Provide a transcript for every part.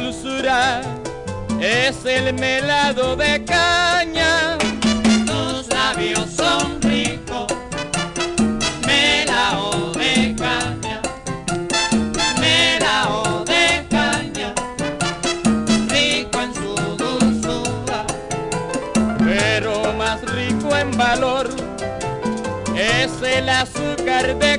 Dulzura es el melado de caña. Tus labios son ricos, melao de caña, melao de caña, rico en su dulzura pero más rico en valor es el azúcar de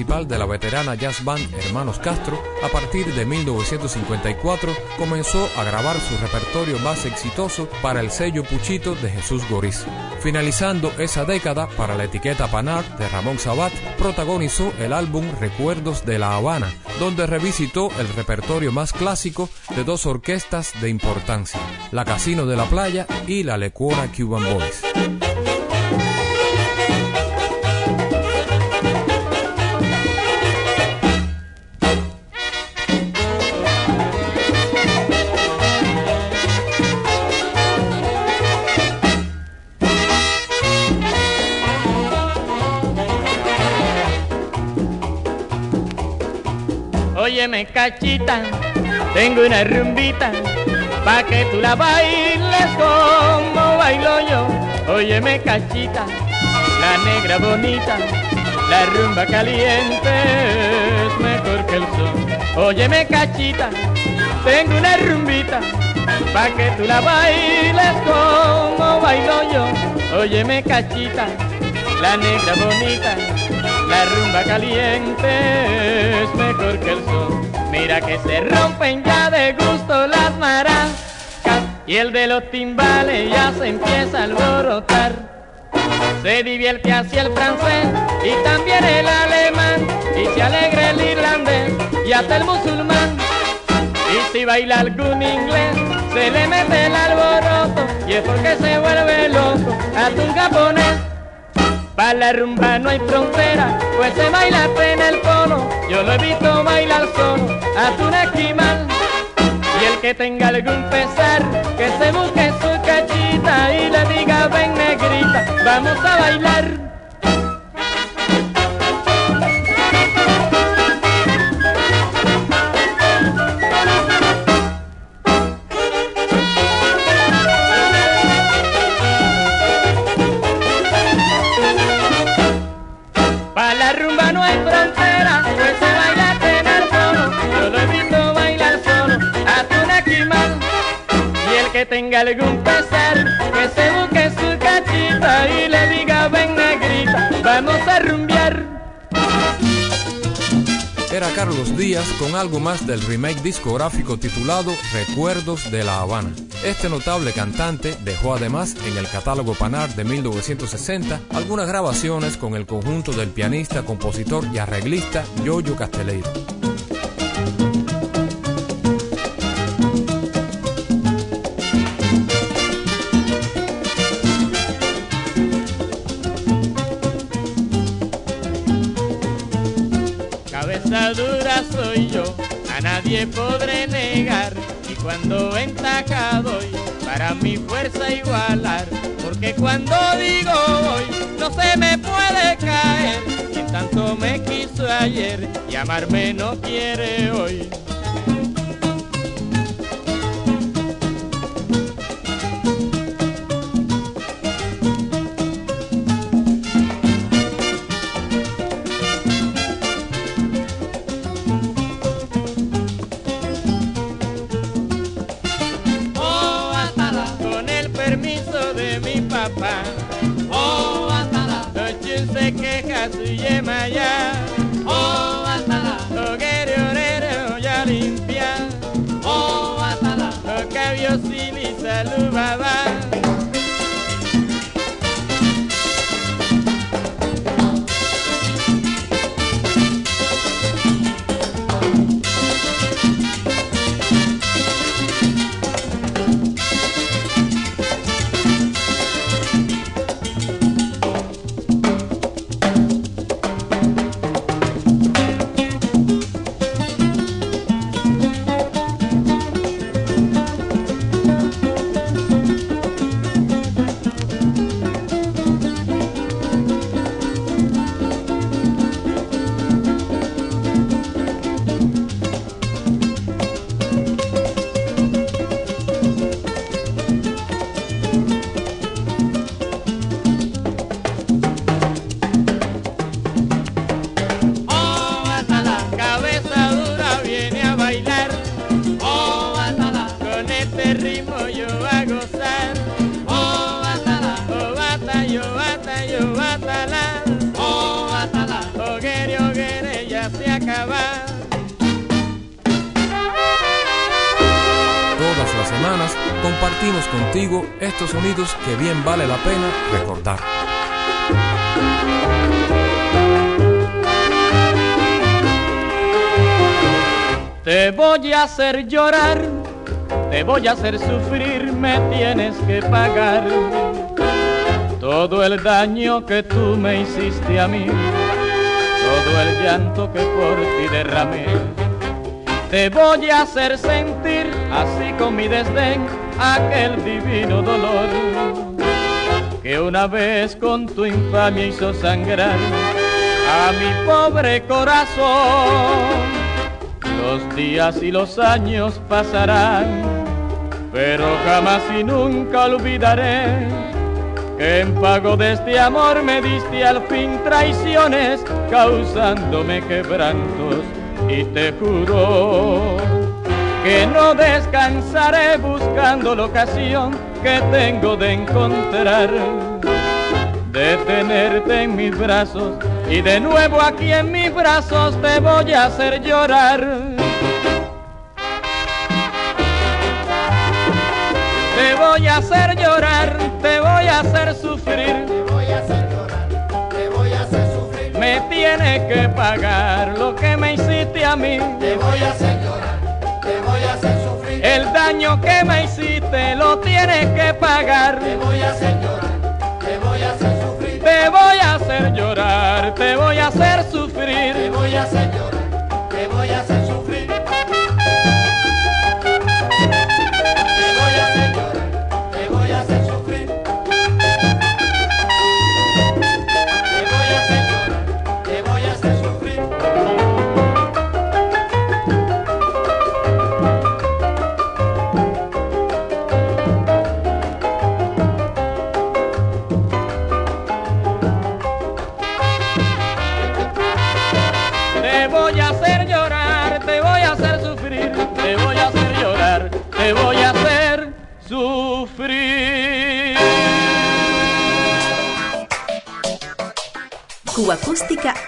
principal de la veterana jazz band Hermanos Castro, a partir de 1954 comenzó a grabar su repertorio más exitoso para el sello Puchito de Jesús Goriz. Finalizando esa década para la etiqueta Panart de Ramón Sabat, protagonizó el álbum Recuerdos de La Habana, donde revisitó el repertorio más clásico de dos orquestas de importancia, la Casino de la Playa y la Lecuona Cuban Boys. Óyeme cachita, tengo una rumbita, pa' que tú la bailes como bailo yo. Óyeme cachita, la negra bonita, la rumba caliente es mejor que el sol. Óyeme cachita, tengo una rumbita, pa' que tú la bailes como bailo yo. Óyeme cachita, la negra bonita, la rumba caliente es mejor que el sol. Mira que se rompen ya de gusto las maracas y el de los timbales ya se empieza a alborotar. Se divierte hacia el francés y también el alemán y se alegra el irlandés y hasta el musulmán. Y si baila algún inglés se le mete el alboroto y es porque se vuelve loco hasta un japonés. Pa' la rumba no hay frontera, pues se baila en el polo. Yo lo he visto bailar solo, hasta un esquimal. Y el que tenga algún pesar, que se busque su cachita y le diga ven negrita, vamos a bailar. Tenga algún pesar, que se busque su cachita y le diga ven negrita, vamos a rumbear. Era Carlos Díaz con algo más del remake discográfico titulado Recuerdos de La Habana. Este notable cantante dejó además en el catálogo Panar de 1960 algunas grabaciones con el conjunto del pianista, compositor y arreglista Yoyo Casteleiro. Nadie podré negar. Y cuando ventaja doy para mi fuerza igualar, porque cuando digo voy no se me puede caer, quien tanto me quiso ayer y amarme no quiere hoy. Hacer llorar, te voy a hacer sufrir, me tienes que pagar todo el daño que tú me hiciste a mí, todo el llanto que por ti derramé. Te voy a hacer sentir, así con mi desdén, aquel divino dolor que una vez con tu infamia hizo sangrar a mi pobre corazón. Los días y los años pasarán, pero jamás y nunca olvidaré que en pago de este amor me diste al fin traiciones, causándome quebrantos. Y te juro que no descansaré buscando la ocasión que tengo de encontrar, de tenerte en mis brazos y de nuevo aquí en mis brazos te voy a hacer llorar. Te voy a hacer llorar, te voy a hacer sufrir. Te voy a hacer llorar, te voy a hacer sufrir. Me tienes que pagar lo que me hiciste a mí. Te voy a hacer llorar, te voy a hacer sufrir. El daño que me hiciste lo tienes que pagar. Te voy a hacer llorar, Te voy a hacer llorar, te voy a hacer sufrir. Te voy a hacer llorar, te voy a hacer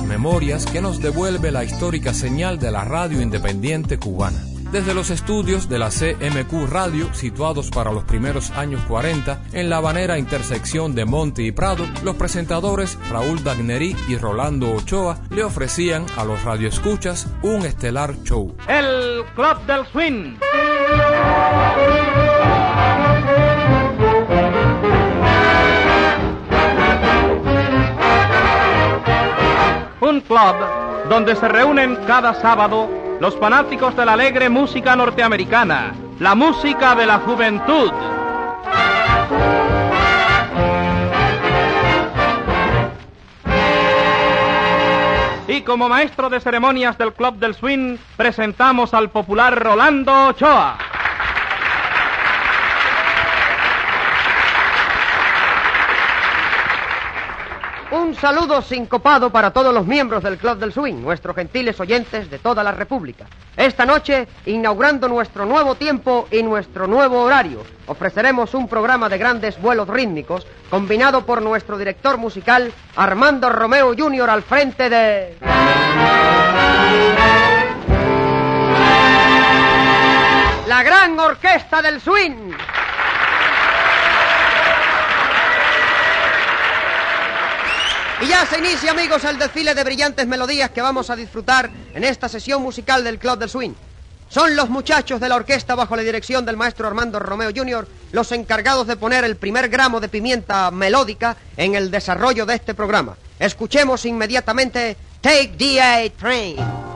Memorias que nos devuelve la histórica señal de la radio independiente cubana. Desde los estudios de la CMQ Radio, situados para los primeros años 40, en la banera intersección de Monte y Prado, los presentadores Raúl Dagnerí y Rolando Ochoa le ofrecían a los radioescuchas un estelar show. El Club del Swing. Club donde se reúnen cada sábado los fanáticos de la alegre música norteamericana, la música de la juventud. Y como maestro de ceremonias del Club del Swing, presentamos al popular Rolando Ochoa. Un saludo sincopado para todos los miembros del Club del Swing, nuestros gentiles oyentes de toda la República. Esta noche, inaugurando nuestro nuevo tiempo y nuestro nuevo horario, ofreceremos un programa de grandes vuelos rítmicos, combinado por nuestro director musical, Armando Romeo Jr., al frente de... La gran orquesta del swing. Y ya se inicia, amigos, el desfile de brillantes melodías que vamos a disfrutar en esta sesión musical del Club del Swing. Son los muchachos de la orquesta bajo la dirección del maestro Armando Romeo Jr. los encargados de poner el primer gramo de pimienta melódica en el desarrollo de este programa. Escuchemos inmediatamente Take the Train.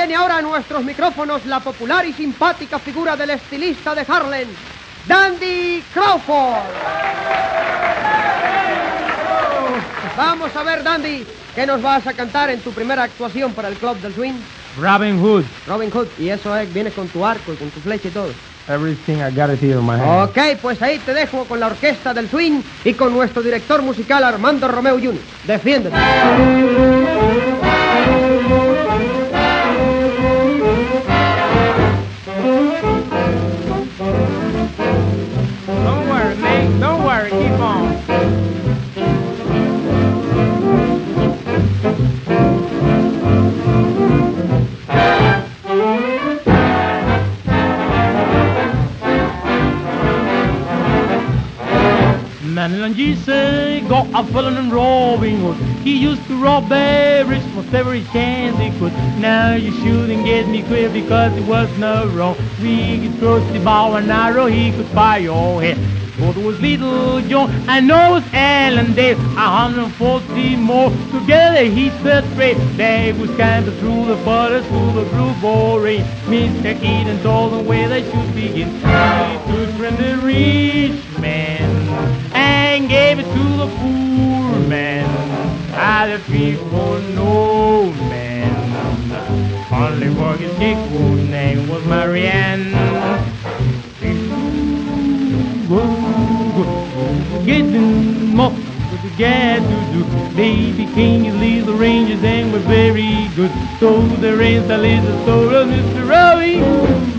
Viene ahora a nuestros micrófonos la popular y simpática figura del estilista de Harlem, Dandy Crawford. Vamos a ver, Dandy, ¿qué nos vas a cantar en tu primera actuación para el Club del Swing? Robin Hood. Robin Hood, y eso es, vienes con tu arco y con tu flecha y todo. Everything I got it here in my hand. Ok, pues ahí te dejo con la orquesta del swing y con nuestro director musical Armando Romeo Jr. Defiéndete. Madeline G say, go a felon and robbing hood. He used to rob every, most every chance he could. Now you shouldn't get me quit because it was no wrong. We could cross the bow and arrow, he could fire your head. But it was little John, know it was Ellen Dave, a hundred and forty more. Together he felt great. They was kind of through the butter, through the blue boring. Mr. Eden told them where chick whose name was Marianne. Getting more with the gas to do. They became these little rangers and we're very good. So there is raised a little soul of Mr. Rowley.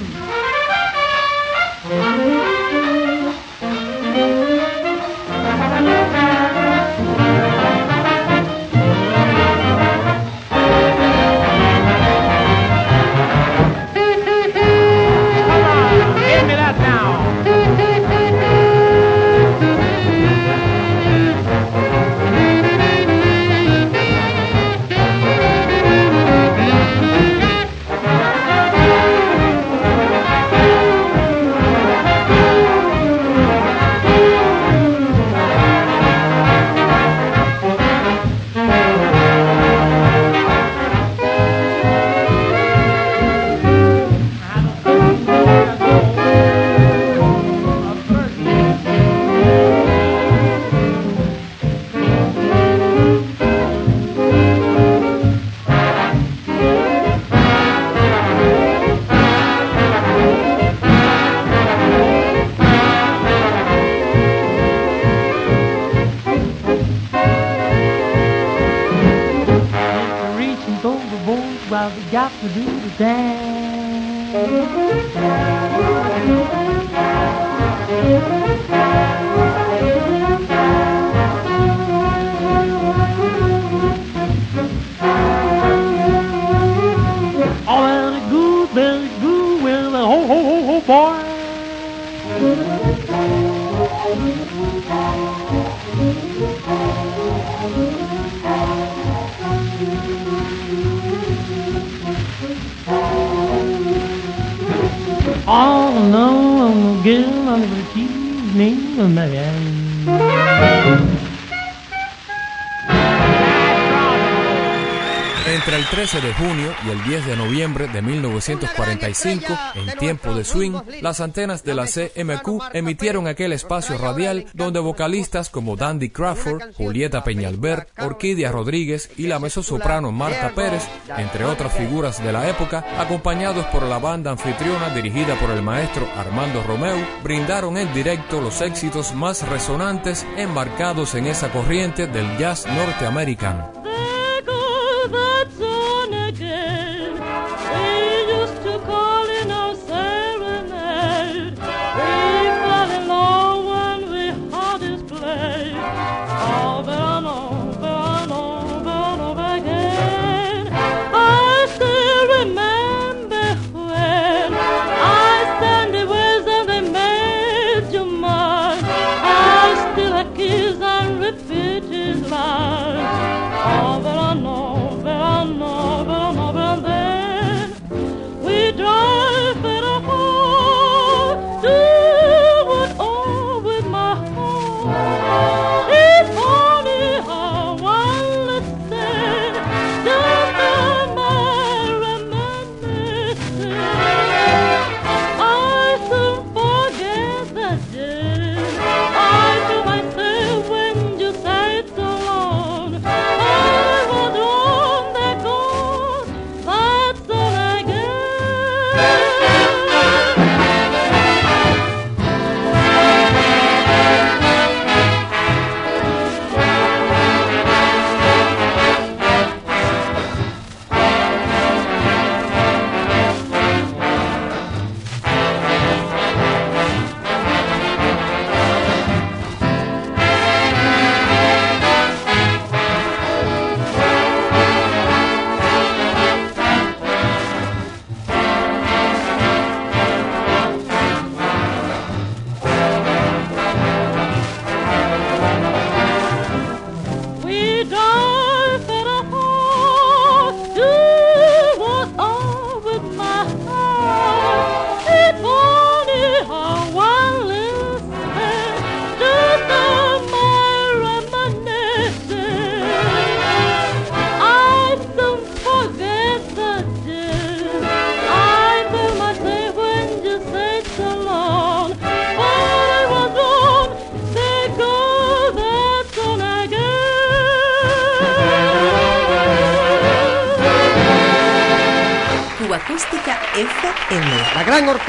13 de junio y el 10 de noviembre de 1945, en tiempo de swing, las antenas de la CMQ emitieron aquel espacio radial donde vocalistas como Dandy Crawford, Julieta Peñalver, Orquídea Rodríguez y la mezzosoprano Marta Pérez, entre otras figuras de la época, acompañados por la banda anfitriona dirigida por el maestro Armando Romeo, brindaron en directo los éxitos más resonantes embarcados en esa corriente del jazz norteamericano.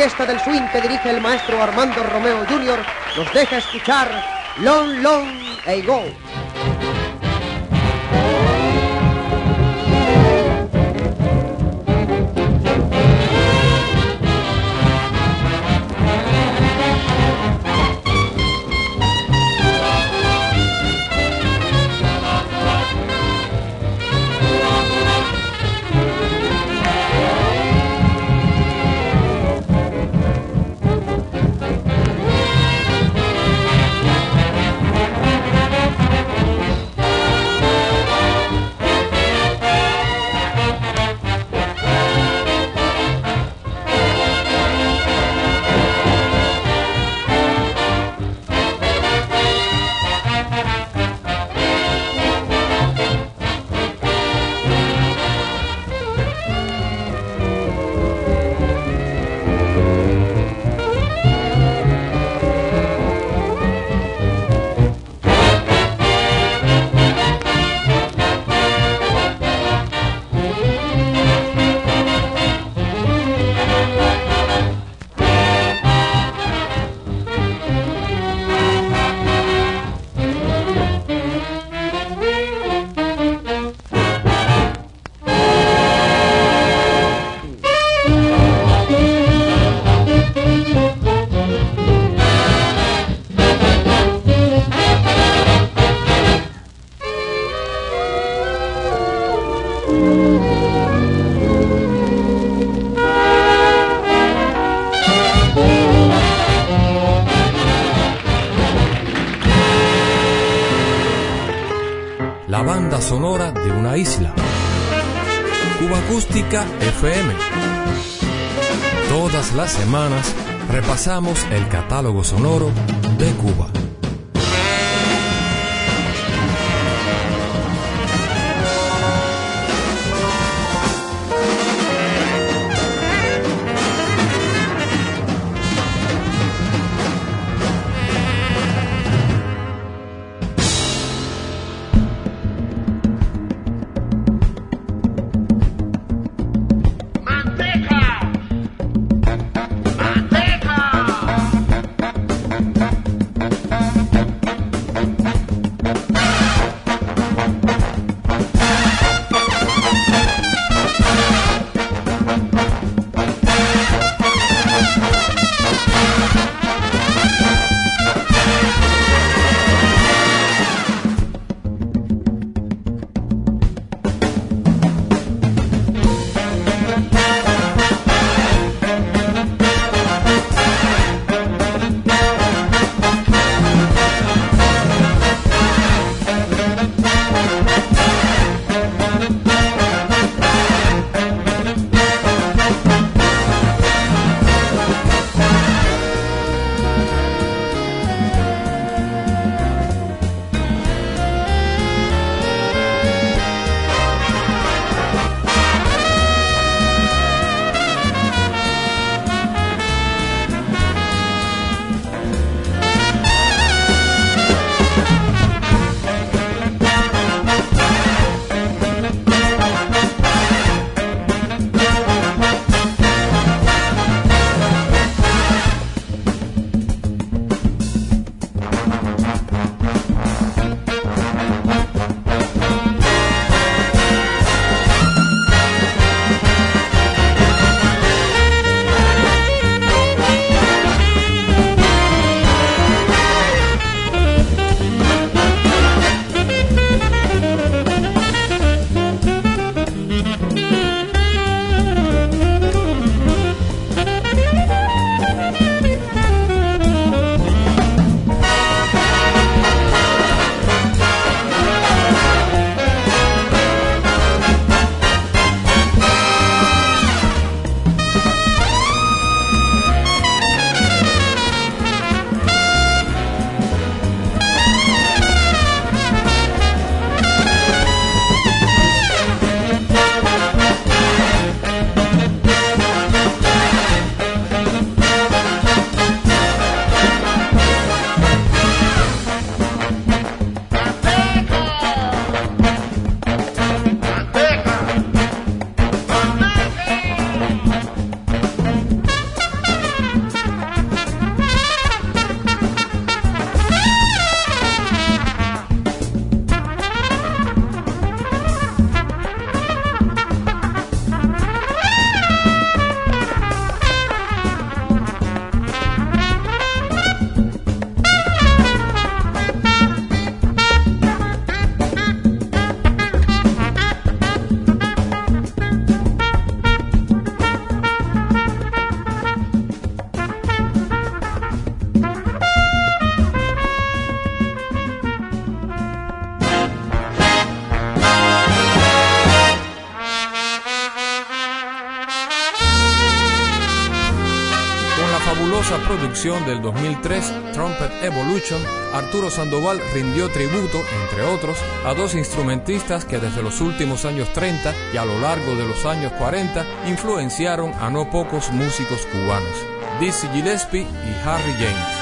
Orquesta del swing que dirige el maestro Armando Romeo Jr. nos deja escuchar Long Long Ago. Banda sonora de una isla. Cuba Acústica FM. Todas las semanas repasamos el catálogo sonoro de Cuba. Del 2003, Trumpet Evolution, Arturo Sandoval rindió tributo, entre otros, a dos instrumentistas que desde los últimos años 30 y a lo largo de los años 40 influenciaron a no pocos músicos cubanos, Dizzy Gillespie y Harry James.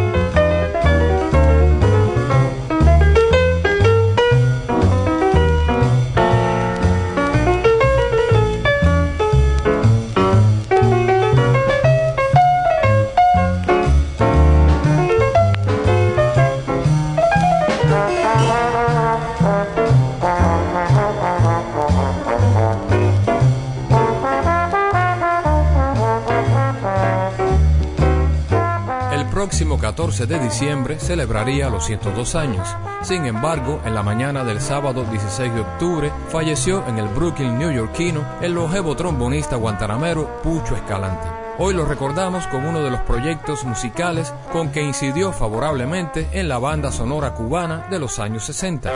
14 de diciembre celebraría los 102 años. Sin embargo, en la mañana del sábado 16 de octubre falleció en el Brooklyn neoyorquino el longevo trombonista guantanamero Pucho Escalante. Hoy lo recordamos como uno de los proyectos musicales con que incidió favorablemente en la banda sonora cubana de los años 60.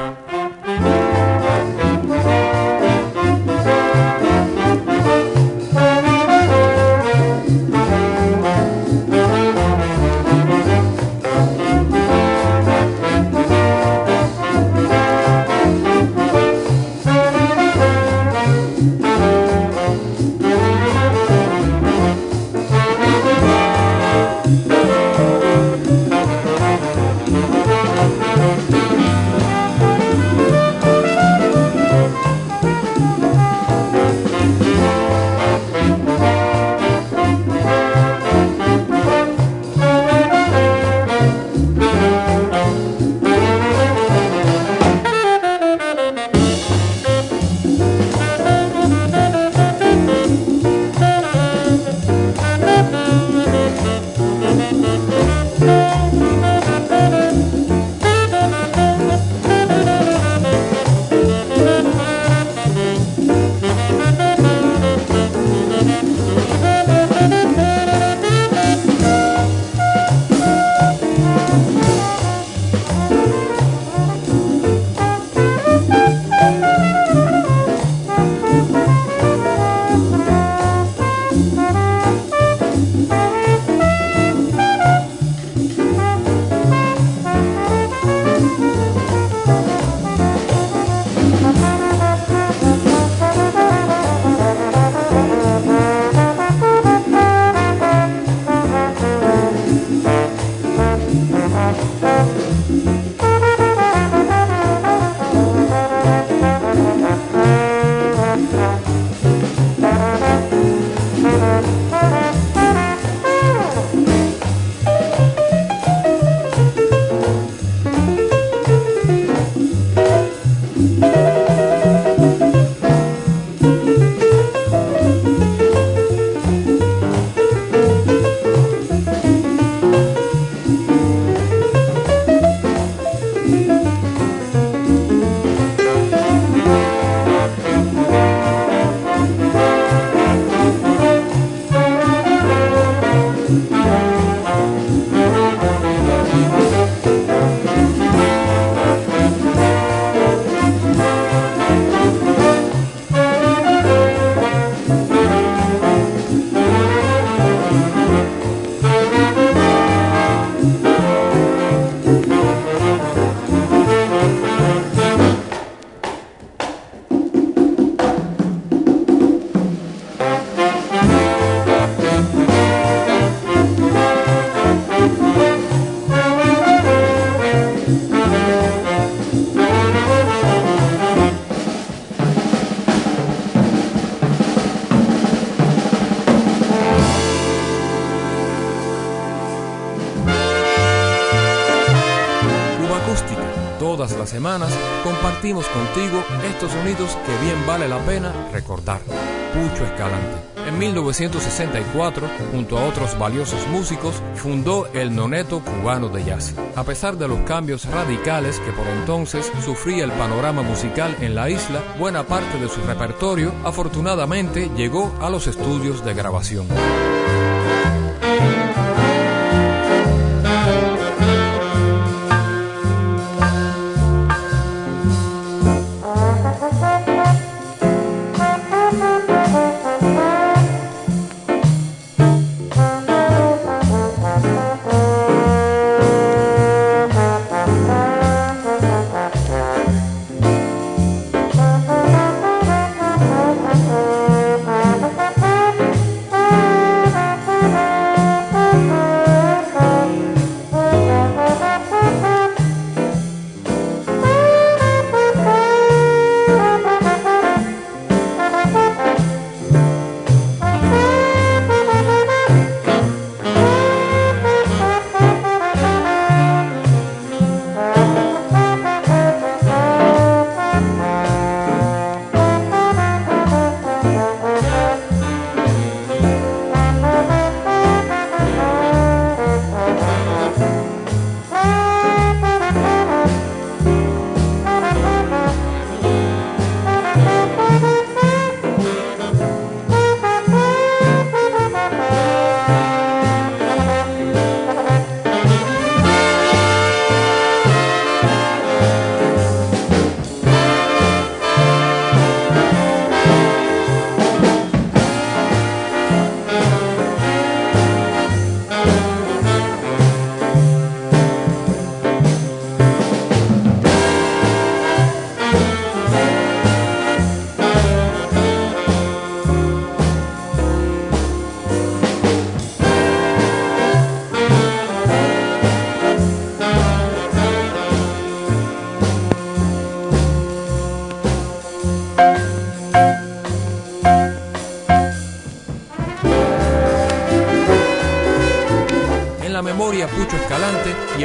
Compartimos contigo estos sonidos que bien vale la pena recordar. Pucho Escalante. En 1964, junto a otros valiosos músicos, fundó el Noneto Cubano de Jazz. A pesar de los cambios radicales que por entonces sufría el panorama musical en la isla, buena parte de su repertorio afortunadamente llegó a los estudios de grabación.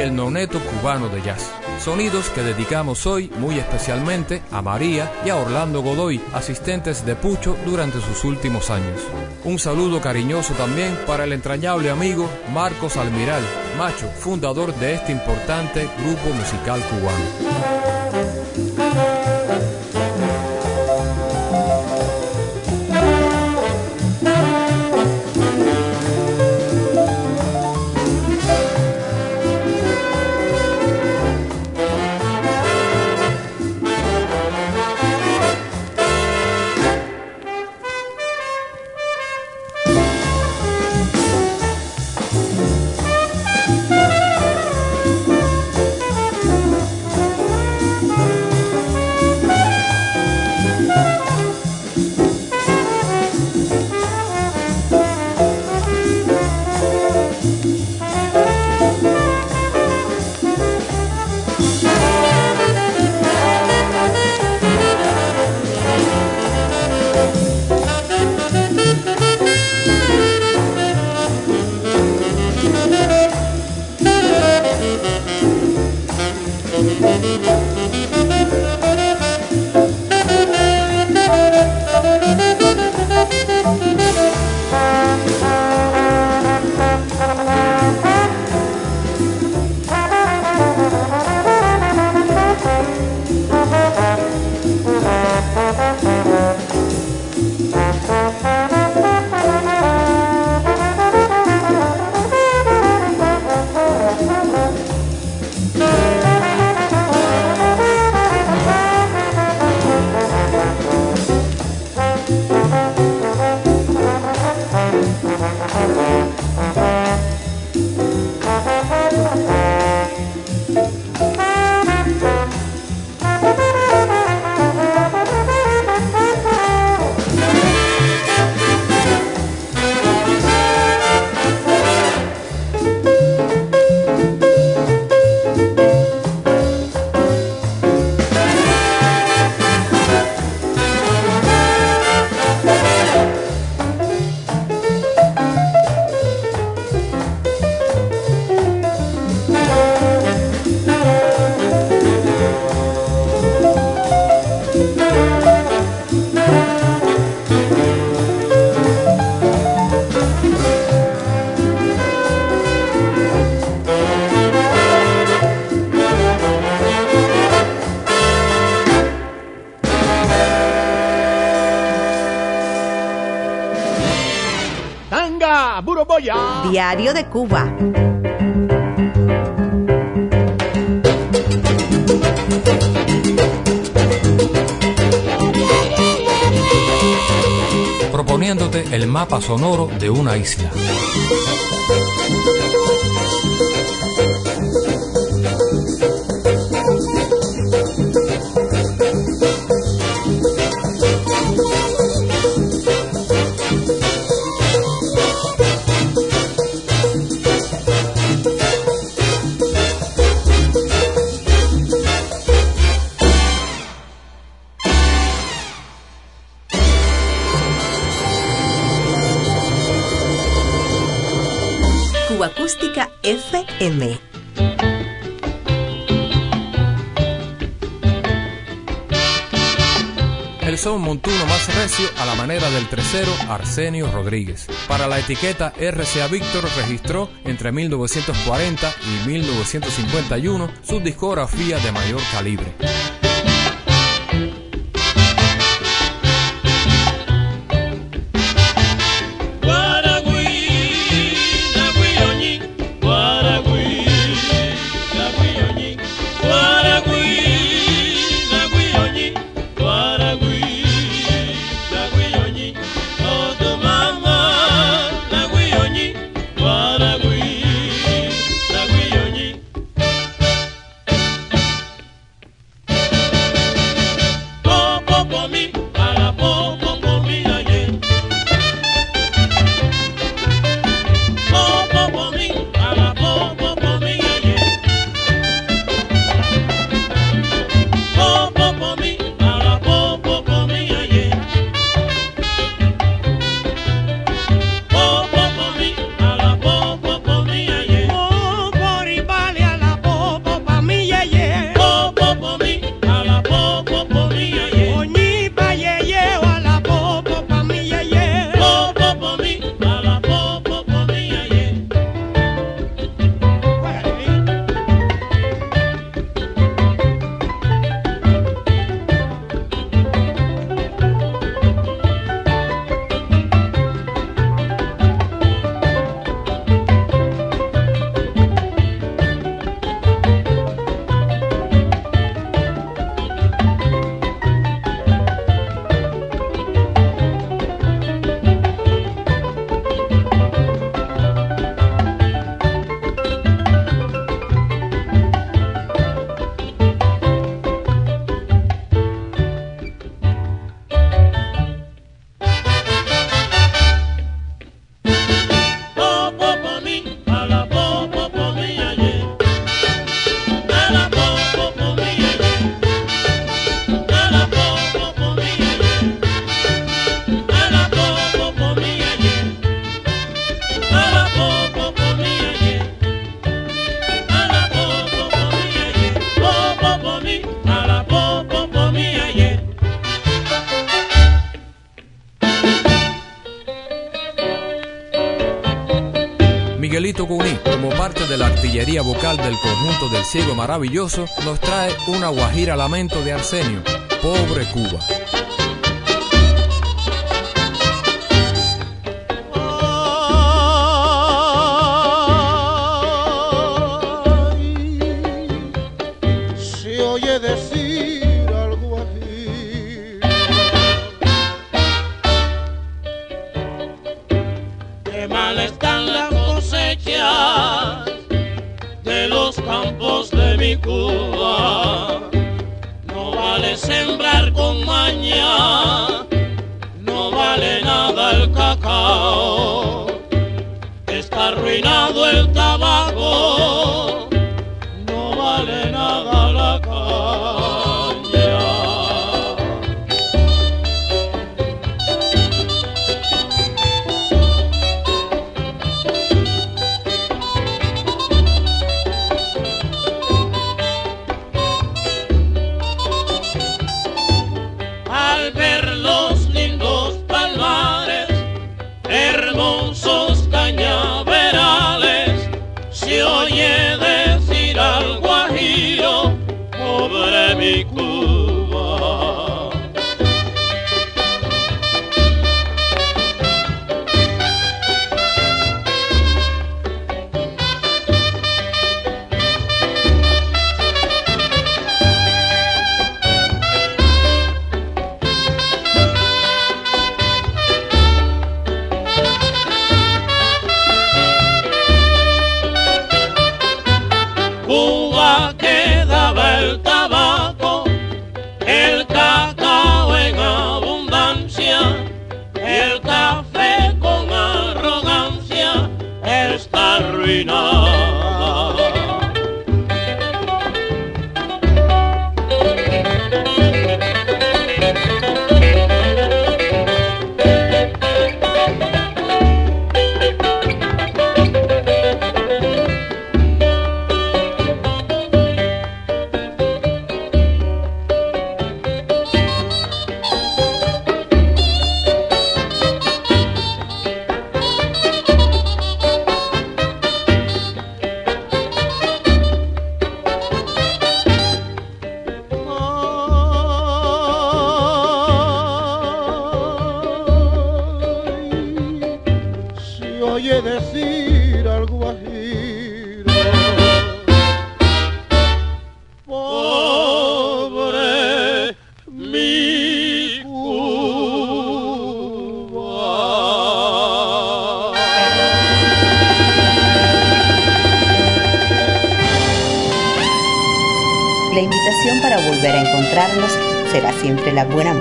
El noneto cubano de jazz. Sonidos que dedicamos hoy muy especialmente a María y a Orlando Godoy, asistentes de Pucho durante sus últimos años. Un saludo cariñoso también para el entrañable amigo Marcos Almiral, Macho, fundador de este importante grupo musical cubano. Sonoro de una isla. Acústica FM. El son montuno más recio a la manera del tercero Arsenio Rodríguez. Para la etiqueta RCA Víctor registró entre 1940 y 1951 su discografía de mayor calibre. Maravilloso, nos trae una guajira lamento de Arsenio, Pobre Cuba. Arruinado el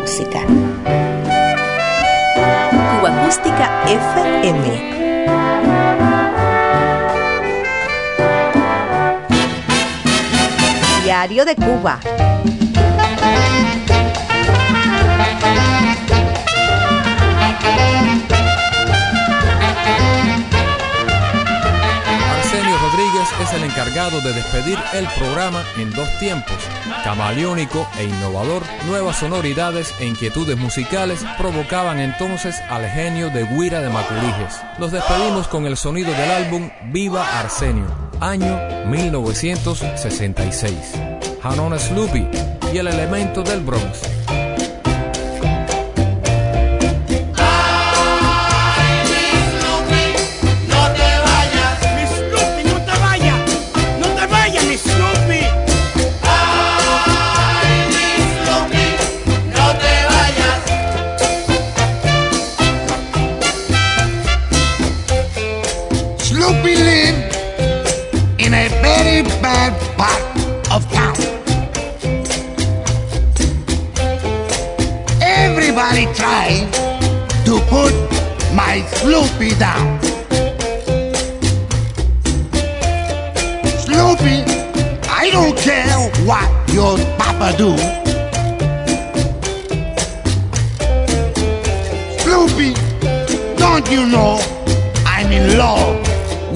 música. Cuba Acústica FM. Diario de Cuba. Arsenio Rodríguez es el encargado de despedir el programa en dos tiempos, camaleónico e innovador. Nuevas sonoridades e inquietudes musicales provocaban entonces al genio de Guira de Macuriges. Los despedimos con el sonido del álbum Viva Arsenio, año 1966. Hanon Sloopy y el elemento del Bronx. Lived in a very bad part of town. Everybody tried to put my Sloopy down. Sloopy, I don't care what your papa do. Sloopy, don't you know I'm in love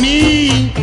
mim.